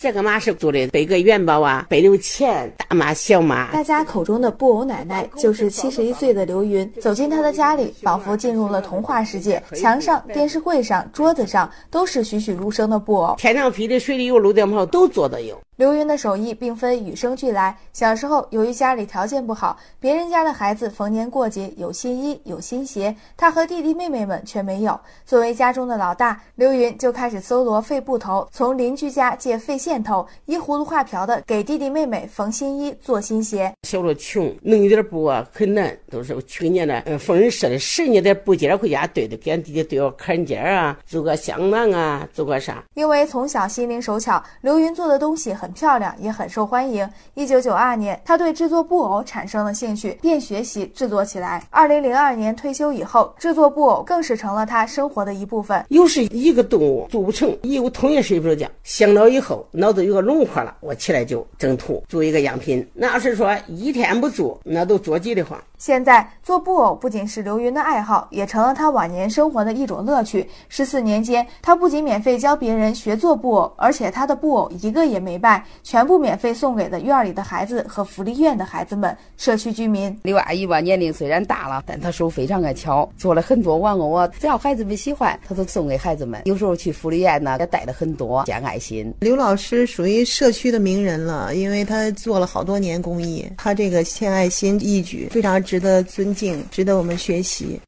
这个马是做的背个元宝啊，背六钱，大马小马。大家口中的布偶奶奶就是七十一岁的刘云。走进她的家里，仿佛进入了童话世界。墙上、电视柜上、桌子上都是栩栩如生的布偶。天上飞的、水里游、漏电泡都做的有。刘云的手艺并非与生俱来。小时候，由于家里条件不好，别人家的孩子逢年过节有新衣、有新鞋，他和弟弟妹妹们却没有。作为家中的老大，刘云就开始搜罗废布头，从邻居家借废线头，依葫芦画瓢的给弟弟妹妹缝新衣、做新鞋。小时候穷，弄一点布啊很难，都是去年的，嗯，缝纫社的十年的布件回家对的，给俺弟弟对个坎肩啊，做个香囊啊，做个啥？因为从小心灵手巧，刘云做的东西很。很漂亮，也很受欢迎。一九九二年，他对制作布偶产生了兴趣，便学习制作起来。二零零二年退休以后，制作布偶更是成了他生活的一部分。又是一个动物做不成，一我统一睡不着觉，想到以后脑子有个轮廓了，我起来就整图做一个样品。那要是说一天不做，那都着急的慌。现在做布偶不仅是刘云的爱好，也成了他晚年生活的一种乐趣。十四年间，他不仅免费教别人学做布偶，而且他的布偶一个也没败，全部免费送给的院里的孩子和福利院的孩子们、社区居民。刘阿姨吧，年龄虽然大了，但她手非常的巧，做了很多玩偶啊，只要孩子们喜欢，她都送给孩子们。有时候去福利院呢，也带了很多，献爱心。刘老师属于社区的名人了，因为他做了好多年公益，他这个献爱心义举非常。值得尊敬，值得我们学习。